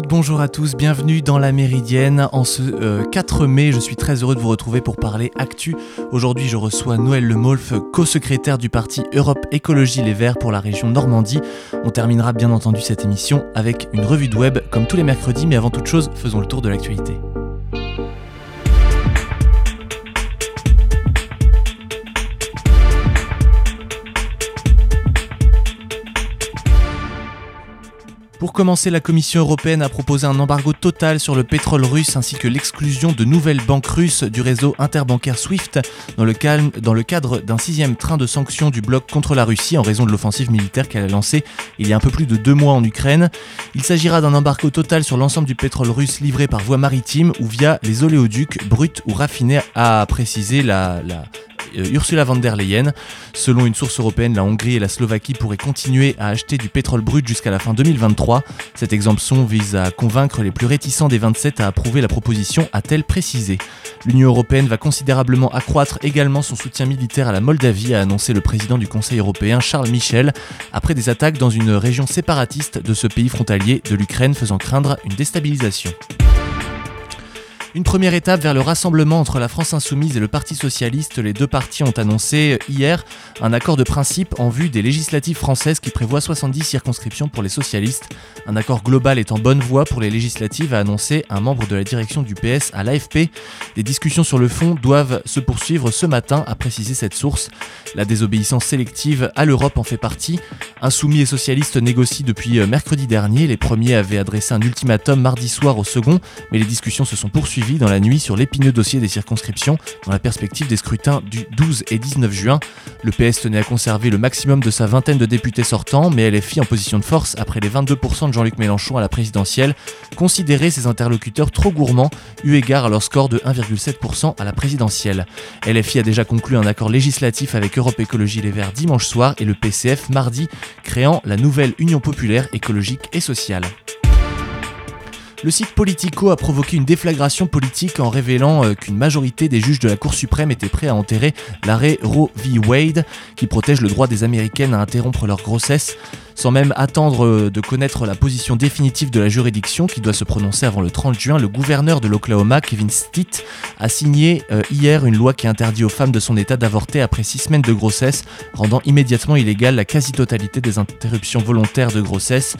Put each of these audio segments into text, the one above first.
bonjour à tous, bienvenue dans la Méridienne. En ce 4 euh, mai, je suis très heureux de vous retrouver pour parler actu. Aujourd'hui, je reçois Noël Lemolf, co-secrétaire du parti Europe Écologie Les Verts pour la région Normandie. On terminera bien entendu cette émission avec une revue de web comme tous les mercredis, mais avant toute chose, faisons le tour de l'actualité. Pour commencer, la Commission européenne a proposé un embargo total sur le pétrole russe ainsi que l'exclusion de nouvelles banques russes du réseau interbancaire SWIFT dans le, cadre d'un sixième train de sanctions du bloc contre la Russie en raison de l'offensive militaire qu'elle a lancée il y a un peu plus de deux mois en Ukraine. Il s'agira d'un embargo total sur l'ensemble du pétrole russe livré par voie maritime ou via les oléoducs bruts ou raffinés, a précisé la, Ursula von der Leyen. Selon une source européenne, la Hongrie et la Slovaquie pourraient continuer à acheter du pétrole brut jusqu'à la fin 2023. Cette exemption vise à convaincre les plus réticents des 27 à approuver la proposition, a-t-elle précisé. L'Union européenne va considérablement accroître également son soutien militaire à la Moldavie, a annoncé le président du Conseil européen Charles Michel, après des attaques dans une région séparatiste de ce pays frontalier de l'Ukraine faisant craindre une déstabilisation. Une première étape vers le rassemblement entre la France insoumise et le Parti socialiste, les deux partis ont annoncé hier un accord de principe en vue des législatives françaises qui prévoit 70 circonscriptions pour les socialistes. Un accord global est en bonne voie pour les législatives, a annoncé un membre de la direction du PS à l'AFP. Des discussions sur le fond doivent se poursuivre ce matin, a précisé cette source. La désobéissance sélective à l'Europe en fait partie. Insoumis et socialistes négocient depuis mercredi dernier. Les premiers avaient adressé un ultimatum mardi soir au second, mais les discussions se sont poursuivies dans la nuit sur l'épineux dossier des circonscriptions dans la perspective des scrutins du 12 et 19 juin. Le PS tenait à conserver le maximum de sa vingtaine de députés sortants, mais LFI en position de force après les 22% de Jean-Luc Mélenchon à la présidentielle considérait ses interlocuteurs trop gourmands eu égard à leur score de 1,7% à la présidentielle. LFI a déjà conclu un accord législatif avec Europe Écologie Les Verts dimanche soir et le PCF mardi, créant la nouvelle Union populaire écologique et sociale. Le site Politico a provoqué une déflagration politique en révélant euh, qu'une majorité des juges de la Cour suprême étaient prêts à enterrer l'arrêt Roe v. Wade qui protège le droit des Américaines à interrompre leur grossesse sans même attendre euh, de connaître la position définitive de la juridiction qui doit se prononcer avant le 30 juin, le gouverneur de l'Oklahoma, Kevin Stitt, a signé euh, hier une loi qui interdit aux femmes de son état d'avorter après six semaines de grossesse, rendant immédiatement illégale la quasi-totalité des interruptions volontaires de grossesse.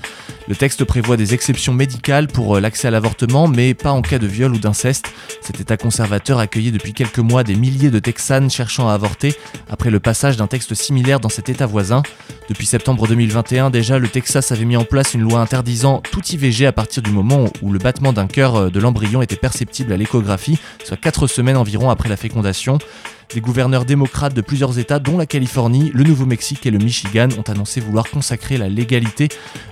Le texte prévoit des exceptions médicales pour euh, l'accès à l'avortement, mais pas en cas de viol ou d'inceste. Cet état conservateur accueillait depuis quelques mois des milliers de Texanes cherchant à avorter après le passage d'un texte similaire dans cet état voisin. Depuis septembre 2021, déjà, le Texas avait mis en place une loi interdisant tout IVG à partir du moment où le battement d'un cœur euh, de l'embryon était perceptible à l'échographie, soit 4 semaines environ après la fécondation. Des gouverneurs démocrates de plusieurs États, dont la Californie, le Nouveau-Mexique et le Michigan, ont annoncé vouloir consacrer la légalité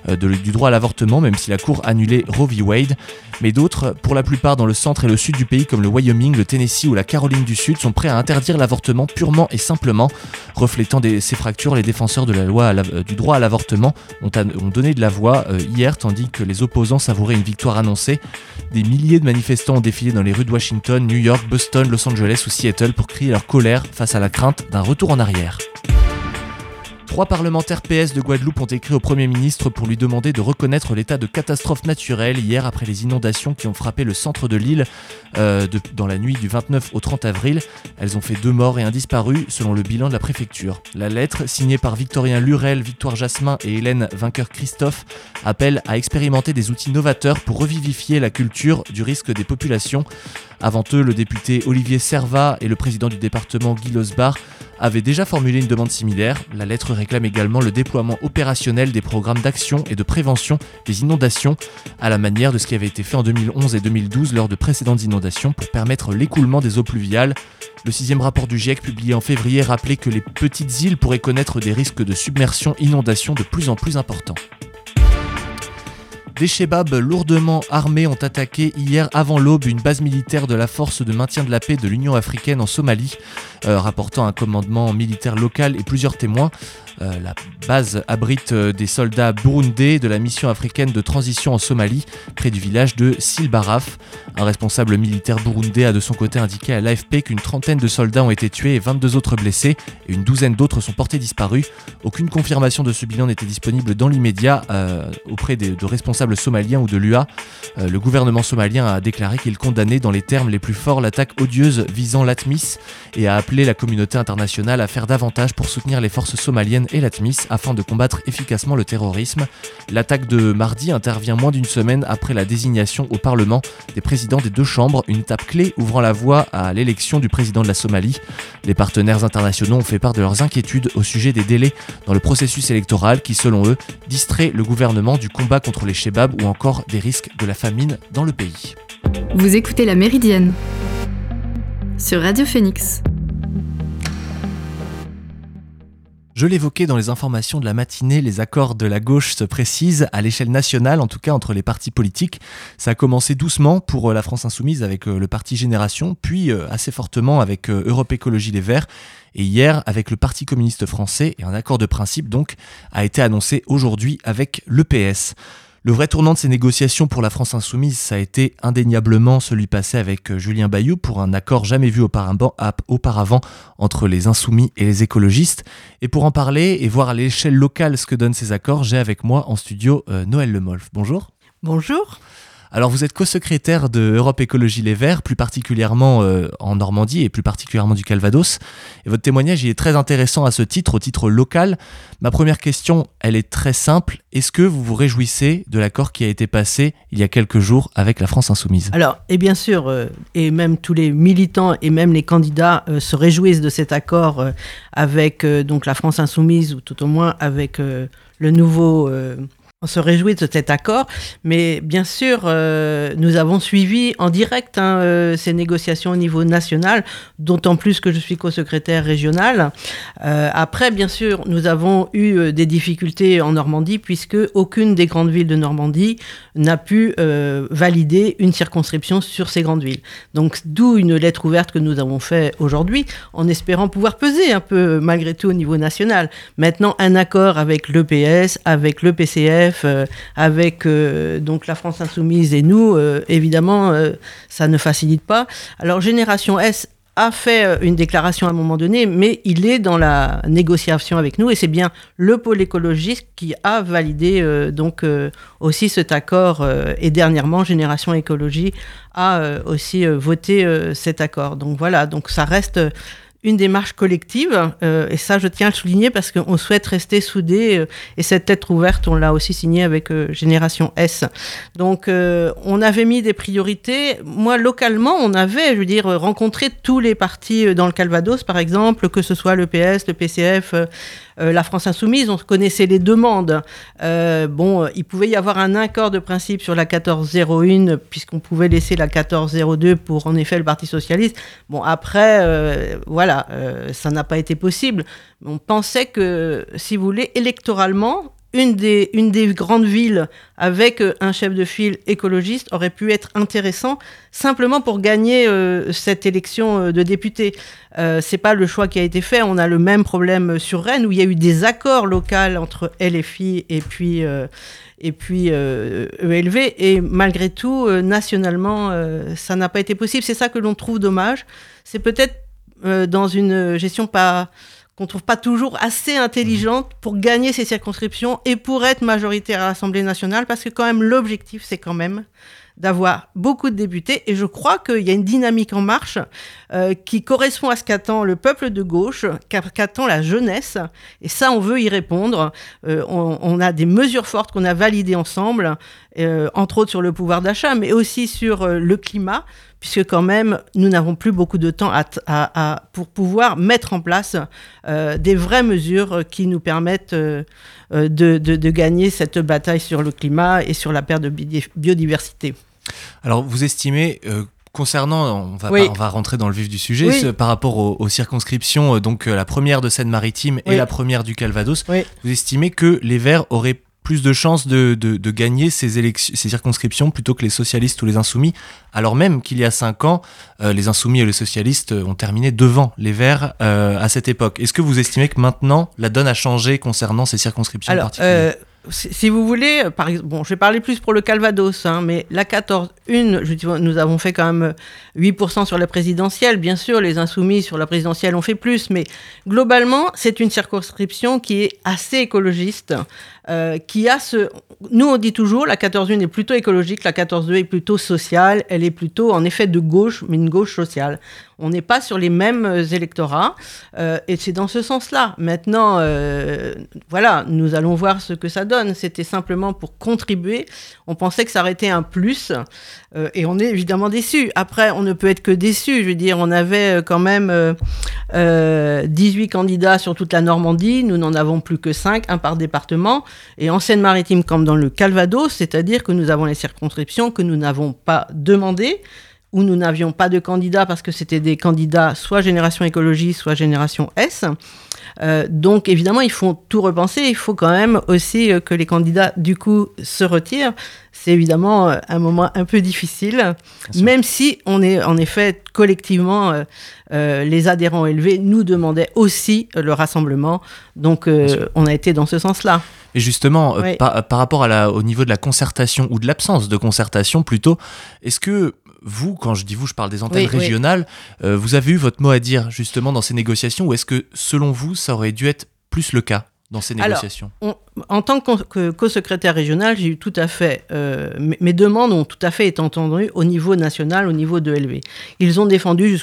euh, du droit à l'avortement, même si la Cour annulait Roe v. Wade. Mais d'autres, pour la plupart dans le centre et le sud du pays, comme le Wyoming, le Tennessee ou la Caroline du Sud, sont prêts à interdire l'avortement purement et simplement. Reflétant ces fractures, les défenseurs de la loi euh, du droit à l'avortement ont, donné de la voix euh, hier, tandis que les opposants savouraient une victoire annoncée. Des milliers de manifestants ont défilé dans les rues de Washington, New York, Boston, Los Angeles ou Seattle pour crier leur colère face à la crainte d'un retour en arrière. Trois parlementaires PS de Guadeloupe ont écrit au Premier ministre pour lui demander de reconnaître l'état de catastrophe naturelle hier après les inondations qui ont frappé le centre de l'île euh, dans la nuit du 29 au 30 avril. Elles ont fait deux morts et un disparu selon le bilan de la préfecture. La lettre, signée par Victorien Lurel, Victoire Jasmin et Hélène Vainqueur-Christophe, appelle à expérimenter des outils novateurs pour revivifier la culture du risque des populations. Avant eux, le député Olivier Servat et le président du département Guy Losbar avaient déjà formulé une demande similaire. La lettre réclame également le déploiement opérationnel des programmes d'action et de prévention des inondations, à la manière de ce qui avait été fait en 2011 et 2012 lors de précédentes inondations pour permettre l'écoulement des eaux pluviales. Le sixième rapport du GIEC publié en février rappelait que les petites îles pourraient connaître des risques de submersion inondation de plus en plus importants. Des Shebabs lourdement armés ont attaqué hier avant l'aube une base militaire de la force de maintien de la paix de l'Union africaine en Somalie, euh, rapportant un commandement militaire local et plusieurs témoins. Euh, la base abrite euh, des soldats burundais de la mission africaine de transition en Somalie, près du village de Silbaraf. Un responsable militaire burundais a de son côté indiqué à l'AFP qu'une trentaine de soldats ont été tués et 22 autres blessés, et une douzaine d'autres sont portés disparus. Aucune confirmation de ce bilan n'était disponible dans l'immédiat auprès de responsables peuple somalien ou de l'UA. Euh, le gouvernement somalien a déclaré qu'il condamnait dans les termes les plus forts l'attaque odieuse visant l'ATMIS et a appelé la communauté internationale à faire davantage pour soutenir les forces somaliennes et l'ATMIS afin de combattre efficacement le terrorisme. L'attaque de mardi intervient moins d'une semaine après la désignation au Parlement des présidents des deux chambres, une étape clé ouvrant la voie à l'élection du président de la Somalie. Les partenaires internationaux ont fait part de leurs inquiétudes au sujet des délais dans le processus électoral qui, selon eux, distrait le gouvernement du combat contre les shebabs ou encore des risques de la famine dans le pays. Vous écoutez La Méridienne sur Radio Phoenix. Je l'évoquais dans les informations de la matinée, les accords de la gauche se précisent à l'échelle nationale, en tout cas entre les partis politiques. Ça a commencé doucement pour euh, la France Insoumise avec euh, le parti Génération, puis euh, assez fortement avec Europe Écologie Les Verts. Et hier, avec le Parti communiste français, et un accord de principe donc a été annoncé aujourd'hui avec l'EPS. Le vrai tournant de ces négociations pour la France insoumise, ça a été indéniablement celui passé avec euh, Julien Bayou pour un accord jamais vu auparavant, entre les insoumis et les écologistes. Et pour en parler et voir à l'échelle locale ce que donnent ces accords, j'ai avec moi en studio euh, Noël Lemolf. Bonjour. Bonjour. Alors vous êtes co-secrétaire de Europe Écologie Les Verts, plus particulièrement euh, en Normandie et plus particulièrement du Calvados. Et votre témoignage est très intéressant à ce titre, au titre local. Ma première question, elle est très simple. Est-ce que vous vous réjouissez de l'accord qui a été passé il y a quelques jours avec la France Insoumise? Alors, et bien sûr, euh, et même tous les militants et même les candidats euh, se réjouissent de cet accord avec donc la France Insoumise ou tout au moins avec le nouveau on se réjouit de cet accord, mais bien sûr, euh, nous avons suivi en direct hein, euh, ces négociations au niveau national, d'autant plus que je suis co-secrétaire régional. Euh, après, bien sûr, nous avons eu des difficultés en Normandie, puisque aucune des grandes villes de Normandie n'a pu valider une circonscription sur ces grandes villes. Donc, d'où une lettre ouverte que nous avons fait aujourd'hui, en espérant pouvoir peser un peu malgré tout au niveau national. Maintenant, un accord avec l'EPS, avec le PCF, euh, avec euh, donc la France insoumise et nous, euh, évidemment, ça ne facilite pas. Alors Génération S a fait une déclaration à un moment donné, mais il est dans la négociation avec nous et c'est bien le pôle écologiste qui a validé donc aussi cet accord et dernièrement Génération Écologie a aussi voté cet accord. Donc voilà, donc ça reste une démarche collective, euh, et ça je tiens à le souligner parce qu'on souhaite rester soudés, euh, et cette lettre ouverte, on l'a aussi signée avec euh, Génération S. Donc on avait mis des priorités. Moi, localement, on avait, je veux dire, rencontré tous les partis dans le Calvados, par exemple, que ce soit le PS, le PCF, euh, la France insoumise, on connaissait les demandes. Euh, bon, il pouvait y avoir un accord de principe sur la 1401, puisqu'on pouvait laisser la 1402 pour, en effet, le Parti socialiste. Bon, après, euh, voilà, ça n'a pas été possible. On pensait que, si vous voulez, électoralement, une des, une des grandes villes avec euh, un chef de file écologiste aurait pu être intéressant simplement pour gagner euh, cette élection euh, de député. Euh, c'est pas le choix qui a été fait. On a le même problème sur Rennes où il y a eu des accords locaux entre LFI et puis et puis ELV e et malgré tout nationalement ça n'a pas été possible. C'est ça que l'on trouve dommage. C'est peut-être dans une gestion pas qu'on trouve pas toujours assez intelligente pour gagner ces circonscriptions et pour être majoritaire à l'Assemblée nationale, parce que quand même l'objectif, c'est quand même d'avoir beaucoup de députés. Et je crois qu'il y a une dynamique en marche euh, qui correspond à ce qu'attend le peuple de gauche, qu'attend la jeunesse. Et ça, on veut y répondre. Euh, on, a des mesures fortes qu'on a validées ensemble, euh, entre autres sur le pouvoir d'achat, mais aussi sur le climat, puisque quand même, nous n'avons plus beaucoup de temps à, pour pouvoir mettre en place des vraies mesures qui nous permettent de, de gagner cette bataille sur le climat et sur la perte de biodiversité. Alors, vous estimez euh, Concernant, on va, on va rentrer dans le vif du sujet, par rapport aux, circonscriptions, euh, donc euh, la première de Seine-Maritime et la première du Calvados, vous estimez que les Verts auraient plus de chances de, de, gagner ces, élections, ces circonscriptions plutôt que les socialistes ou les insoumis, alors même qu'il y a cinq ans, les insoumis et les socialistes ont terminé devant les Verts à cette époque. Est-ce que vous estimez que maintenant la donne a changé concernant ces circonscriptions alors, particulières? si vous voulez, par exemple, bon, je vais parler plus pour le Calvados, hein, mais la 14-1, nous avons fait quand même 8% sur la présidentielle. Bien sûr, les insoumis sur la présidentielle ont fait plus, mais globalement, c'est une circonscription qui est assez écologiste. Euh, qui a ce... Nous, on dit toujours, la 14-1 est plutôt écologique, la 14-2 est plutôt sociale, elle est plutôt en effet de gauche, mais une gauche sociale. On n'est pas sur les mêmes euh, électorats, euh, et c'est dans ce sens-là. Maintenant, euh, voilà, nous allons voir ce que ça donne. C'était simplement pour contribuer. On pensait que ça aurait été un plus, euh, et on est évidemment déçu. Après, on ne peut être que déçu. Je veux dire, on avait quand même euh, euh, 18 candidats sur toute la Normandie. Nous n'en avons plus que 5, un par département. Et en Seine-Maritime, comme dans le Calvados, c'est-à-dire que nous avons les circonscriptions que nous n'avons pas demandées où nous n'avions pas de candidats parce que c'était des candidats soit Génération Écologie, soit Génération S. Euh, donc évidemment, il faut tout repenser. Il faut quand même aussi euh, que les candidats, du coup, se retirent. C'est évidemment euh, un moment un peu difficile, même si on est en effet collectivement, euh, euh, les adhérents élevés nous demandaient aussi le rassemblement. Donc on a été dans ce sens-là. Et justement, Oui. par, par rapport à la, au niveau de la concertation ou de l'absence de concertation plutôt, est-ce que vous, quand je dis vous, je parle des antennes Oui, oui. régionales, euh, vous avez eu votre mot à dire justement dans ces négociations ou est-ce que selon vous, ça aurait dû être plus le cas dans ces Alors, négociations? On- en tant que co-secrétaire régional, j'ai eu tout à fait euh, mes, demandes ont tout à fait été entendues au niveau national, au niveau de LV. Ils ont défendu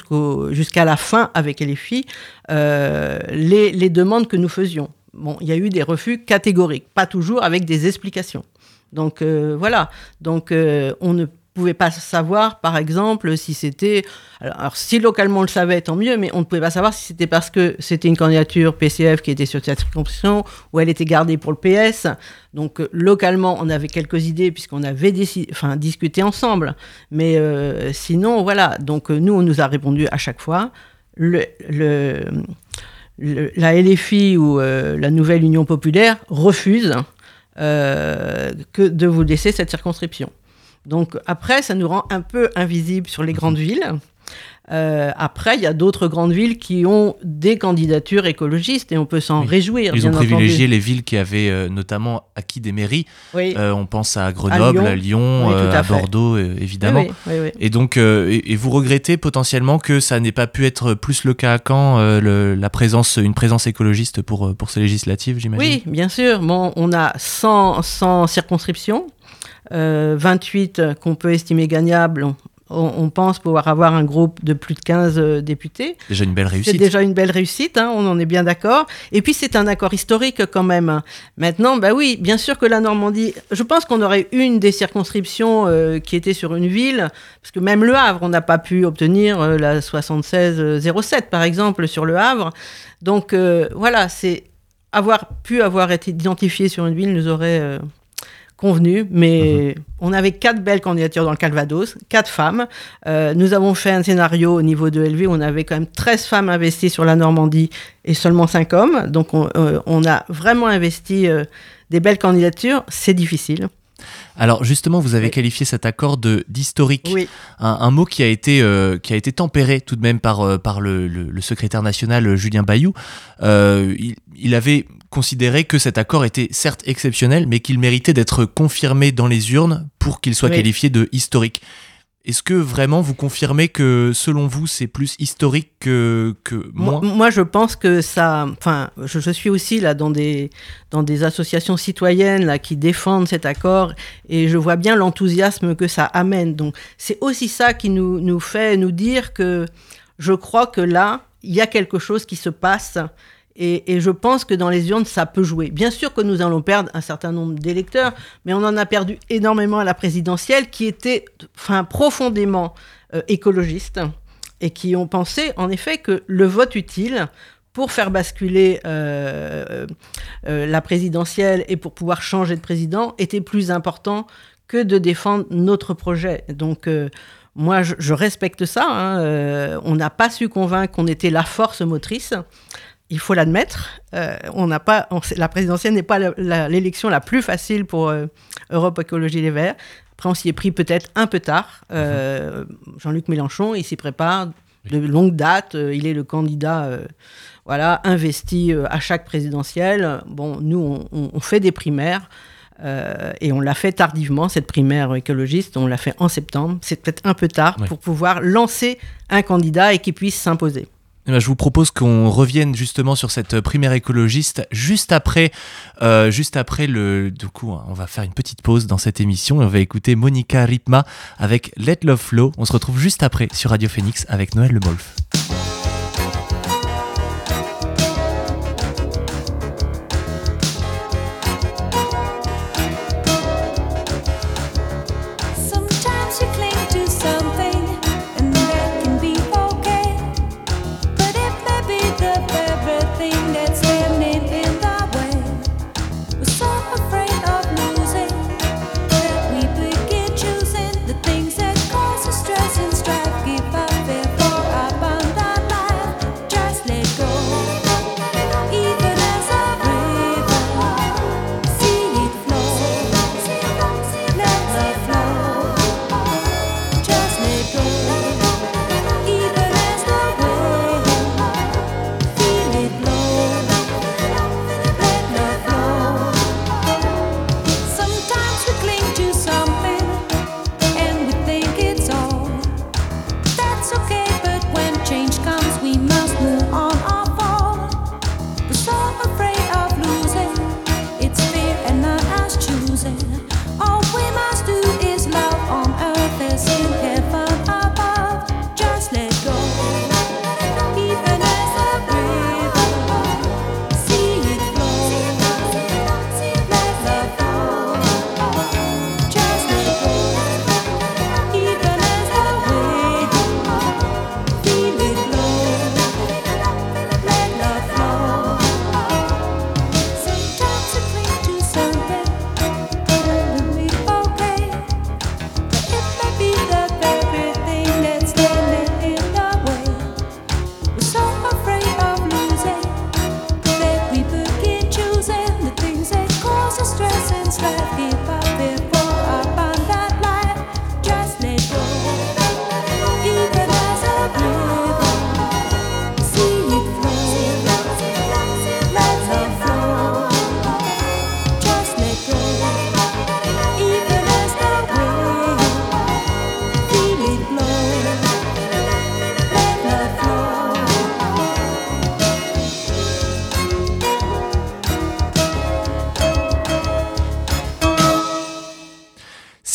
jusqu'à la fin avec LFI euh, les, les demandes que nous faisions. Bon, il y a eu des refus catégoriques, pas toujours avec des explications. Donc euh, voilà. Donc euh, on ne pouvait pas savoir, par exemple, si c'était. Alors, si localement on le savait, tant mieux, mais on ne pouvait pas savoir si c'était parce que c'était une candidature PCF qui était sur cette circonscription ou elle était gardée pour le PS. Donc euh, localement, on avait quelques idées puisqu'on avait enfin, discuté ensemble. Mais euh, sinon, voilà. Donc euh, nous, on nous a répondu à chaque fois. Le, le- la LFI ou la nouvelle Union populaire refuse que de vous laisser cette circonscription. Donc après, ça nous rend un peu invisibles sur les grandes villes. Euh, après, il y a d'autres grandes villes qui ont des candidatures écologistes et on peut s'en Oui. réjouir. Ils bien ont privilégié les villes qui avaient euh, notamment acquis des mairies. Oui, Euh, on pense à Grenoble, à Lyon. Lyon, Oui, tout à. Bordeaux, évidemment. oui, oui, oui. Et donc, et, et vous regrettez potentiellement que ça n'ait pas pu être plus le cas à Caen, le- la présence, une présence écologiste pour, pour ces législatives, j'imagine? Oui, bien sûr. Bon, on a 100, 100 circonscriptions, 28 qu'on peut estimer gagnables. On, on pense pouvoir avoir un groupe de plus de 15 euh, députés. Déjà une belle C'est réussite. déjà une belle réussite, hein, on en est bien d'accord. Et puis c'est un accord historique quand même. Maintenant, bah oui, bien sûr que la Normandie, je pense qu'on aurait une des circonscriptions euh, qui était sur une ville, parce que même le Havre, on n'a pas pu obtenir euh, la 76-07 par exemple sur le Havre. Donc euh, voilà, c'est avoir pu avoir été identifié sur une ville nous aurait euh, convenu, mais on avait quatre belles candidatures dans le Calvados, quatre femmes. Euh, nous avons fait un scénario au niveau de LV, où on avait quand même 13 femmes investies sur la Normandie et seulement 5 hommes. Donc on, euh, on a vraiment investi euh, des belles candidatures. C'est difficile. Alors justement, vous avez Oui. qualifié cet accord de d'historique, Oui, un, un mot qui a été euh, qui a été tempéré tout de même par par le, le- le secrétaire national Julien Bayou. Euh, il, il avait considéré que cet accord était certes exceptionnel, mais qu'il méritait d'être confirmé dans les urnes pour qu'il soit Oui. qualifié de historique. Est-ce que vraiment vous confirmez que selon vous c'est plus historique que, que moi, moi, je pense que ça. Enfin, je, je suis aussi là dans des dans des associations citoyennes là qui défendent cet accord et je vois bien l'enthousiasme que ça amène. Donc c'est aussi ça qui nous nous fait nous dire que je crois que là il y a quelque chose qui se passe. Et, je pense que dans les urnes, ça peut jouer. Bien sûr que nous allons perdre un certain nombre d'électeurs, mais on en a perdu énormément à la présidentielle, qui était enfin, profondément euh, écologiste et qui ont pensé en effet que le vote utile pour faire basculer euh, euh, la présidentielle et pour pouvoir changer de président était plus important que de défendre notre projet. Donc moi, je, respecte ça. hein, on n'a pas su convaincre qu'on était la force motrice. Il faut l'admettre. Euh, on n'a pas, on- la présidentielle n'est pas la- la- l'élection la plus facile pour euh, Europe Écologie Les Verts. Après, on s'y est pris peut-être un peu tard. Euh, Jean-Luc Mélenchon, il s'y prépare de longue date. Il est le candidat, voilà, investi à chaque présidentielle. Bon, nous, on, on- on fait des primaires. euh, et on l'a fait tardivement, cette primaire écologiste, on l'a fait en septembre. C'est peut-être un peu tard Oui. pour pouvoir lancer un candidat et qu'il puisse s'imposer. Eh ben, je vous propose qu'on revienne justement sur cette primaire écologiste juste après, euh, juste après le. Du coup, on va faire une petite pause dans cette émission et on va écouter Monica Ripma avec Let Love Flow. On se retrouve juste après sur Radio Phoenix avec Noël Le Molf.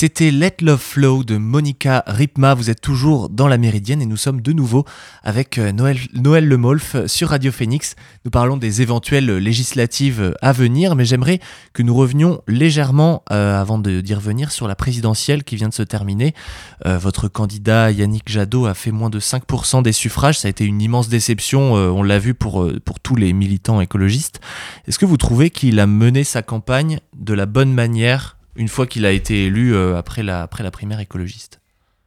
C'était Let Love Flow de Monica Ripma. Vous êtes toujours dans la Méridienne et nous sommes de nouveau avec euh, Noël, Lemolf sur Radio Phoenix. Nous parlons des éventuelles législatives à venir, mais j'aimerais que nous revenions légèrement, euh, avant d'y revenir, sur la présidentielle qui vient de se terminer. Euh, votre candidat Yannick Jadot a fait moins de 5% des suffrages. Ça a été une immense déception, on l'a vu pour, pour tous les militants écologistes. Est-ce que vous trouvez qu'il a mené sa campagne de la bonne manière une fois qu'il a été élu euh, après, la, primaire écologiste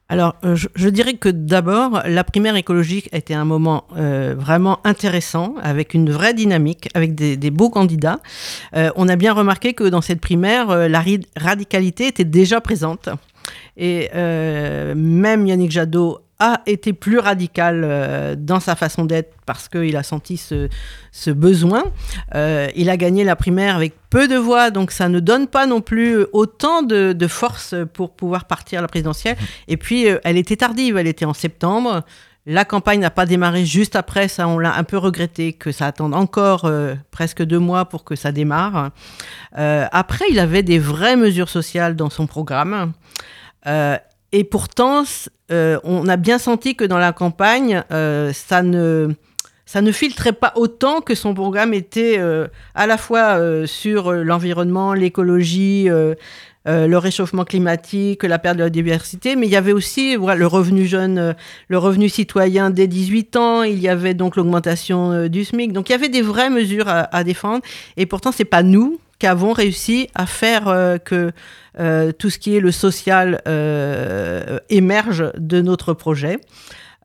alors, euh, je, dirais que d'abord, la primaire écologique a été un moment euh, vraiment intéressant, avec une vraie dynamique, avec des, beaux candidats. on a bien remarqué que dans cette primaire, la radicalité était déjà présente. Et même Yannick Jadot a été plus radical euh, dans sa façon d'être parce qu'il a senti ce, ce besoin. Euh, il a gagné la primaire avec peu de voix, donc ça ne donne pas non plus autant de, de force pour pouvoir partir à la présidentielle. Mmh. Et puis, euh, elle était tardive, elle était en septembre. La campagne n'a pas démarré juste après, ça on l'a un peu regretté, que ça attende encore presque deux mois pour que ça démarre. après, il avait des vraies mesures sociales dans son programme. Et pourtant, euh, on a bien senti que dans la campagne, euh, ça ne ça ne filtrait pas autant que son programme était euh, à la fois sur l'environnement, l'écologie, le réchauffement climatique, la perte de la diversité, mais il y avait aussi le revenu jeune, le revenu citoyen dès 18 ans, il y avait donc l'augmentation du SMIC. Donc il y avait des vraies mesures à, à défendre. Et pourtant, c'est pas nous qu'avons réussi à faire que euh, tout ce qui est le social euh, émerge de notre projet.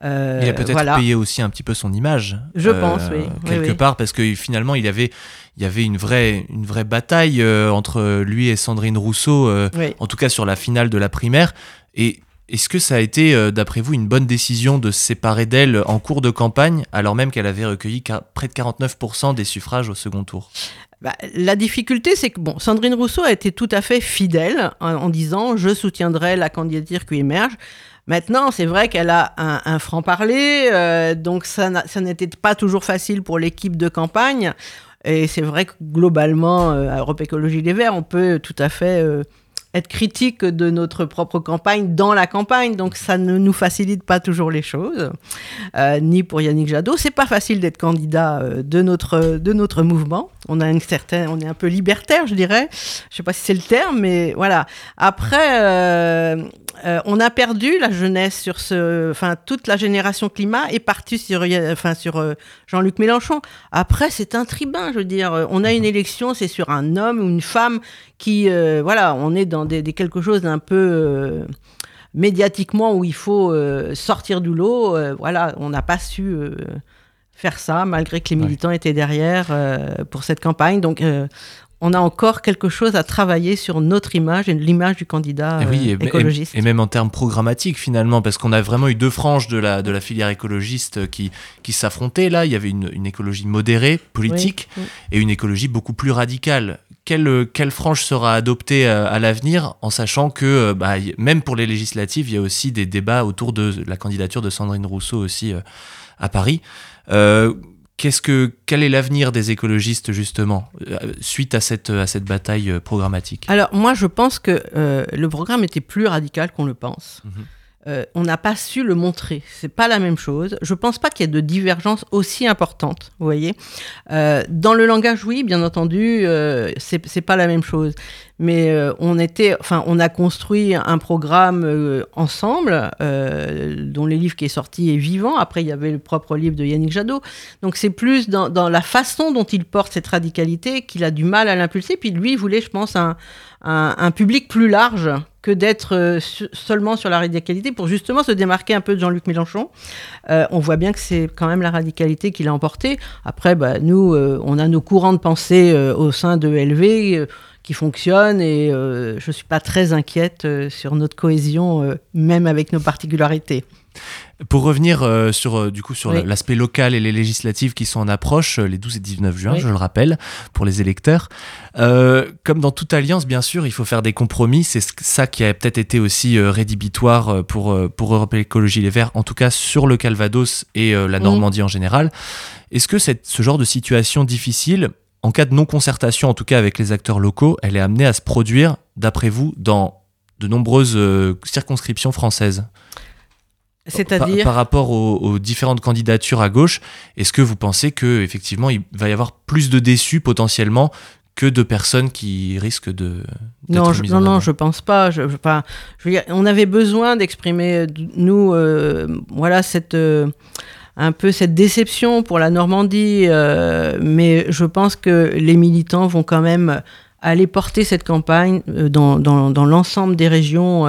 Euh, il a peut-être payé aussi un petit peu son image. Je pense, oui. Quelque part, parce que finalement, il avait, il y avait une vraie, une vraie bataille entre lui et Sandrine Rousseau, en tout cas sur la finale de la primaire. Et est-ce que ça a été, d'après vous, une bonne décision de se séparer d'elle en cours de campagne, alors même qu'elle avait recueilli près de 49% des suffrages au second tour? Bah, la difficulté, c'est que bon, Sandrine Rousseau a été tout à fait fidèle en, disant je soutiendrai la candidature qui émerge. Maintenant, c'est vrai qu'elle a un, franc-parler, euh, donc ça n'était pas toujours facile pour l'équipe de campagne. Et c'est vrai que globalement, euh, à Europe Écologie Les Verts, on peut tout à fait euh, être critique de notre propre campagne dans la campagne, donc ça ne nous facilite pas toujours les choses, euh, ni pour Yannick Jadot. C'est pas facile d'être candidat euh, de notre de notre mouvement. On a une certaine, on est un peu libertaire, je dirais. Je sais pas si c'est le terme, mais voilà. Après, euh, euh, on a perdu la jeunesse sur ce, enfin toute la génération climat est partie sur, enfin sur Jean-Luc Mélenchon. Après, c'est un tribun, je veux dire. On a une élection, c'est sur un homme ou une femme qui, voilà, on est dans des, quelque chose d'un peu médiatiquement où il faut sortir du lot. voilà, on n'a pas su faire ça malgré que les militants étaient derrière pour cette campagne. Donc on a encore quelque chose à travailler sur notre image et l'image du candidat et oui, euh, écologiste. Et, même en termes programmatiques finalement, parce qu'on a vraiment eu deux franges de la, de la filière écologiste qui, qui s'affrontaient. Là, il y avait une, écologie modérée, politique, et une écologie beaucoup plus radicale. Quelle, quelle frange sera adoptée euh, à, l'avenir, en sachant que euh, bah, même pour les législatives, il y a aussi des débats autour de la candidature de Sandrine Rousseau aussi à Paris. Qu'est-ce que, quel est l'avenir des écologistes justement euh, suite à cette, à cette bataille euh, programmatique? Alors moi je pense que euh, le programme était plus radical qu'on le pense. Mhm. Euh, on n'a pas su le montrer. C'est pas la même chose. Je pense pas qu'il y ait de divergence aussi importante. Vous voyez, euh, dans le langage, oui, bien entendu, euh, c'est pas la même chose. Mais on était, enfin, on a construit un programme ensemble, dont le livre qui est sorti est vivant. Après, il y avait le propre livre de Yannick Jadot. Donc, c'est plus dans, la façon dont il porte cette radicalité qu'il a du mal à l'impulser. Puis lui, il voulait, je pense, un public plus large que d'être euh, seulement sur la radicalité pour justement se démarquer un peu de Jean-Luc Mélenchon. Euh, on voit bien que c'est quand même la radicalité qui l'a emporté. Après, bah, nous, euh, on a nos courants de pensée au sein de LV qui fonctionnent et je ne suis pas très inquiète sur notre cohésion, même avec nos particularités. Pour revenir euh, sur, euh, du coup, sur l'aspect local et les législatives qui sont en approche, euh, les 12 et 19 juin, je le rappelle, pour les électeurs. comme dans toute alliance, bien sûr, il faut faire des compromis. C'est ça qui a peut-être été aussi rédhibitoire pour, pour Europe Écologie Les Verts, en tout cas sur le Calvados et la Normandie en général. Est-ce que cette, ce genre de situation difficile, en cas de non-concertation, en tout cas avec les acteurs locaux, elle est amenée à se produire, d'après vous, dans de nombreuses circonscriptions françaises. C'est-à-dire par, rapport aux, différentes candidatures à gauche, est-ce que vous pensez que effectivement il va y avoir plus de déçus potentiellement que de personnes qui risquent de non je, non non je pense pas. Je, pas je veux dire, on avait besoin d'exprimer euh, nous euh, voilà cette euh, un peu cette déception pour la Normandie mais je pense que les militants vont quand même aller porter cette campagne dans, dans, dans l'ensemble des régions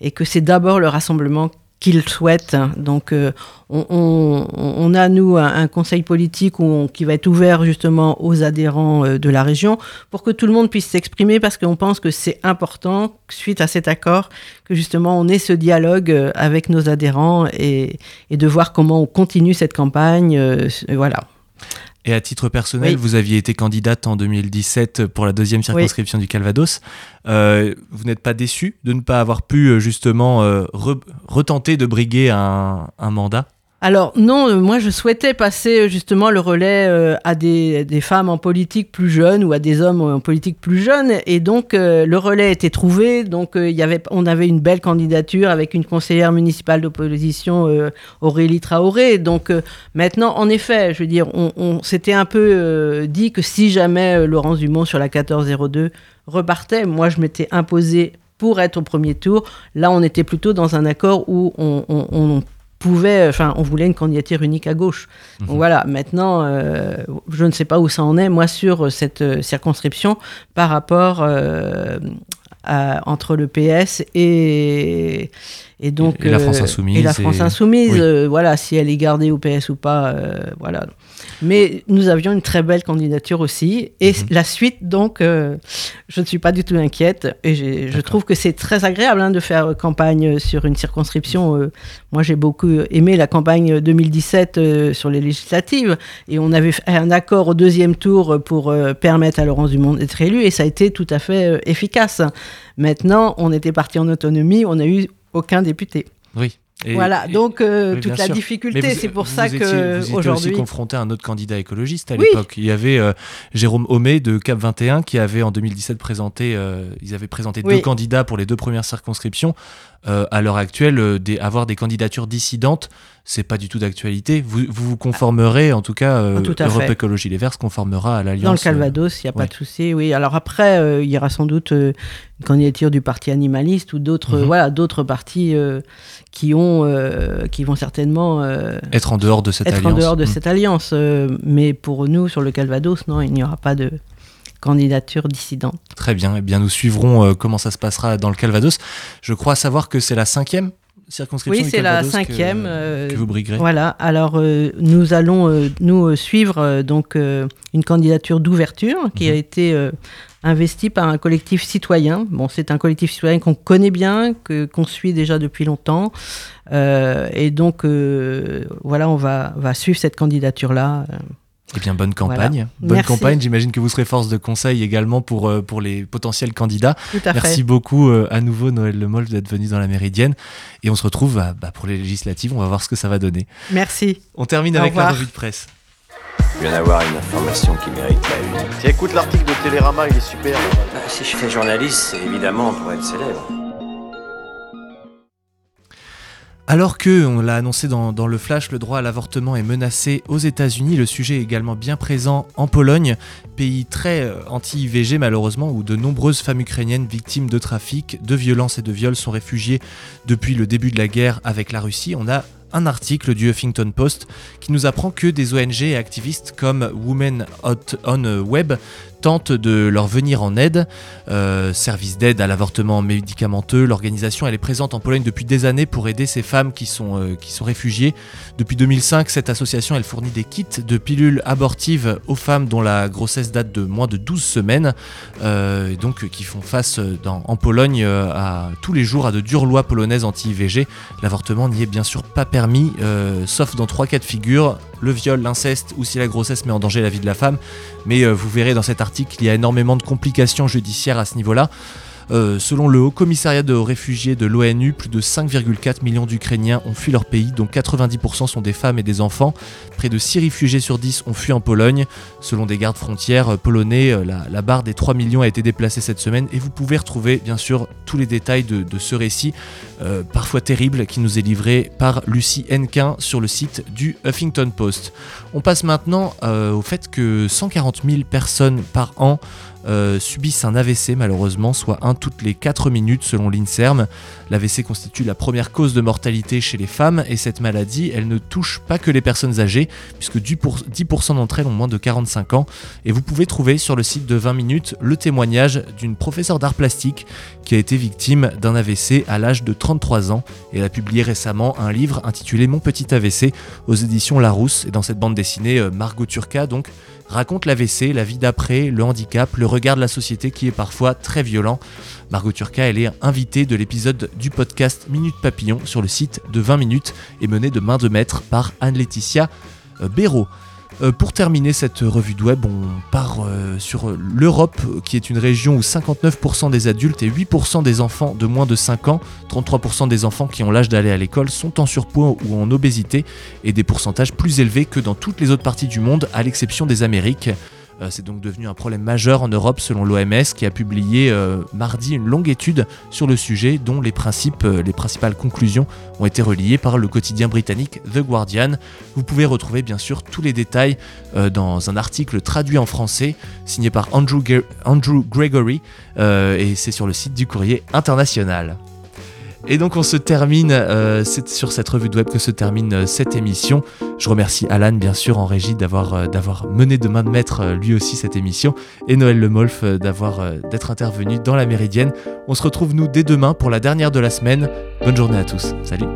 et que c'est d'abord le rassemblement qu'ils souhaitent. Donc, euh, on, a, nous, un, conseil politique qui va être ouvert justement aux adhérents euh, de la région pour que tout le monde puisse s'exprimer parce qu'on pense que c'est important, suite à cet accord, que justement on ait ce dialogue euh, avec nos adhérents et, et de voir comment on continue cette campagne. voilà. Et à titre personnel, vous aviez été candidate en 2017 pour la deuxième circonscription du Calvados. Euh, vous n'êtes pas déçu de ne pas avoir pu euh, justement euh, retenter de briguer un mandat? Alors non, euh, moi je souhaitais passer euh, justement le relais euh, à des, femmes en politique plus jeunes ou à des hommes en politique plus jeunes. Et donc le relais était trouvé. Donc il y avait on avait une belle candidature avec une conseillère municipale d'opposition Aurélie Traoré. Donc maintenant en effet je veux dire on, s'était un peu dit que si jamais Laurence Dumont sur la 1402 repartait moi je m'étais imposé pour être au premier tour. Là on était plutôt dans un accord où on, on pouvait, enfin, on voulait une candidature unique à gauche. Donc mhm. voilà, maintenant, euh, je ne sais pas où ça en est, moi, sur cette euh, circonscription par rapport euh, entre le PS et, Et donc, Et la France euh, Insoumise Et la France Insoumise, euh, voilà, si elle est gardée au PS ou pas, euh, voilà. Mais nous avions une très belle candidature aussi. Et Mhm. la suite, donc, euh, je ne suis pas du tout inquiète. Et je trouve que c'est très agréable hein, de faire campagne sur une circonscription. euh, moi, j'ai beaucoup aimé la campagne 2017 euh, sur les législatives. Et on avait fait un accord au deuxième tour pour euh, permettre à Laurence Dumont d'être élue. Et ça a été tout à fait euh, efficace. Maintenant, on était parti en autonomie. On n'a eu aucun député. Oui. Et- voilà, donc euh, oui, toute la sûr. difficulté, c'est pour vous ça étiez- que vous étiez aujourd'hui. aussi confronté à un autre candidat écologiste à Oui. l'époque. Il y avait euh, Jérôme Homé de Cap 21 qui avait en 2017 présenté, euh, ils avaient présenté Oui. deux candidats pour les deux premières circonscriptions. Euh, à l'heure actuelle, euh, des- avoir des candidatures dissidentes, c'est pas du tout d'actualité. Vous, vous vous conformerez, en tout cas, euh, tout Europe fait. Écologie Les Verts se conformera à l'alliance. Dans le euh, Calvados, il n'y a pas de souci. Oui, alors après, euh, il y aura sans doute euh, une candidature du parti animaliste ou d'autres, Mhm. voilà, d'autres partis euh, qui ont, euh, qui vont certainement euh, être en dehors de cette être alliance. en dehors de Mm. cette alliance. euh, mais pour nous, sur le Calvados, non, il n'y aura pas de candidature dissidente. Très bien. Eh bien, nous suivrons euh, comment ça se passera dans le Calvados. Je crois savoir que c'est la cinquième circonscription Oui, c'est la que- cinquième. euh, que vous briguerez. Voilà, alors euh, nous allons euh, nous suivre donc une candidature d'ouverture qui a Mhm. été euh, investie par un collectif citoyen. Bon, c'est un collectif citoyen qu'on connaît bien, que qu'on suit déjà depuis longtemps, et donc voilà, on va va suivre cette candidature là. Eh bien, bonne campagne. Bonne Merci. campagne. J'imagine que vous serez force de conseil également pour, euh, pour les potentiels candidats. Tout à Merci fait. beaucoup euh, à nouveau, Noël Lemol, d'être venu dans la Méridienne. Et on se retrouve bah, bah, pour les législatives. On va voir ce que ça va donner. Merci. On termine Au avec la revue de presse. Je viens d'avoir une information qui mérite la une. Écoute l'article de Télérama, il est super. Bah, si je fais journaliste, c'est évidemment pour être célèbre. Alors que, on l'a annoncé dans, le flash, le droit à l'avortement est menacé aux États-Unis, le sujet est également bien présent en Pologne, pays très euh, anti-IVG malheureusement, où de nombreuses femmes ukrainiennes victimes de trafic, de violences et de viols sont réfugiées depuis le début de la guerre avec la Russie. On a un article du Huffington Post qui nous apprend que des ONG et activistes comme Women on Web tentent de leur venir en aide. Euh, service d'aide à l'avortement médicamenteux, l'organisation elle est présente en Pologne depuis des années pour aider ces femmes qui sont, euh, qui sont réfugiées. Depuis 2005, cette association elle fournit des kits de pilules abortives aux femmes dont la grossesse date de moins de 12 semaines, euh, et donc qui font face en Pologne à tous les jours à de dures lois polonaises anti-IVG. L'avortement n'y est bien sûr pas permis, sauf dans trois cas de figure, le viol, l'inceste ou si la grossesse met en danger la vie de la femme. Mais vous verrez dans cet article qu'il y a énormément de complications judiciaires à ce niveau-là. Euh, selon le Haut Commissariat de réfugiés de l'ONU, plus de 5,4 millions d'Ukrainiens ont fui leur pays, dont 90% sont des femmes et des enfants. Près de 6 réfugiés sur 10 ont fui en Pologne. Selon des gardes frontières euh, polonais, euh, la, barre des 3 millions a été déplacée cette semaine et vous pouvez retrouver bien sûr tous les détails de, ce récit, parfois terrible, qui nous est livré par Lucie Henquin sur le site du Huffington Post. On passe maintenant au fait que 140 000 personnes par an euh, subissent un AVC malheureusement, soit un toutes les 4 minutes selon l'INSERM. L'AVC constitue la première cause de mortalité chez les femmes et cette maladie, elle ne touche pas que les personnes âgées, puisque 10% 10% d'entre elles ont moins de 45 ans. Et vous pouvez trouver sur le site de 20 minutes le témoignage d'une professeure d'art plastique qui a été victime d'un AVC à l'âge de 33 ans. Et elle a publié récemment un livre intitulé Mon petit AVC aux éditions Larousse. Et dans cette bande dessinée, euh, Margot Turca, donc, raconte l'AVC, la vie d'après, le handicap, le regard de la société qui est parfois très violent. Margot Turca, elle est invitée de l'épisode du podcast Minute Papillon sur le site de 20 minutes et menée de main de maître par Anne-Laetitia euh, Béraud. Euh, pour terminer cette revue de web, on part euh, sur l'Europe, qui est une région où 59% des adultes et 8% des enfants de moins de 5 ans, 33% des enfants qui ont l'âge d'aller à l'école sont en surpoids ou en obésité, et des pourcentages plus élevés que dans toutes les autres parties du monde, à l'exception des Amériques. Euh, C'est donc devenu un problème majeur en Europe selon l'OMS qui a publié euh, mardi une longue étude sur le sujet dont euh, les principales conclusions ont été reliées par le quotidien britannique The Guardian. Vous pouvez retrouver bien sûr tous les détails dans un article traduit en français signé par Andrew, Gregory et c'est sur le site du courrier international. Et donc on se termine, euh, c'est sur cette revue de web que se termine euh, cette émission. Je remercie Alan bien sûr en régie d'avoir euh, mené de main de maître lui aussi cette émission et Noël Lemolf d'avoir d'être intervenu dans la Méridienne. On se retrouve nous dès demain pour la dernière de la semaine. Bonne journée à tous. Salut.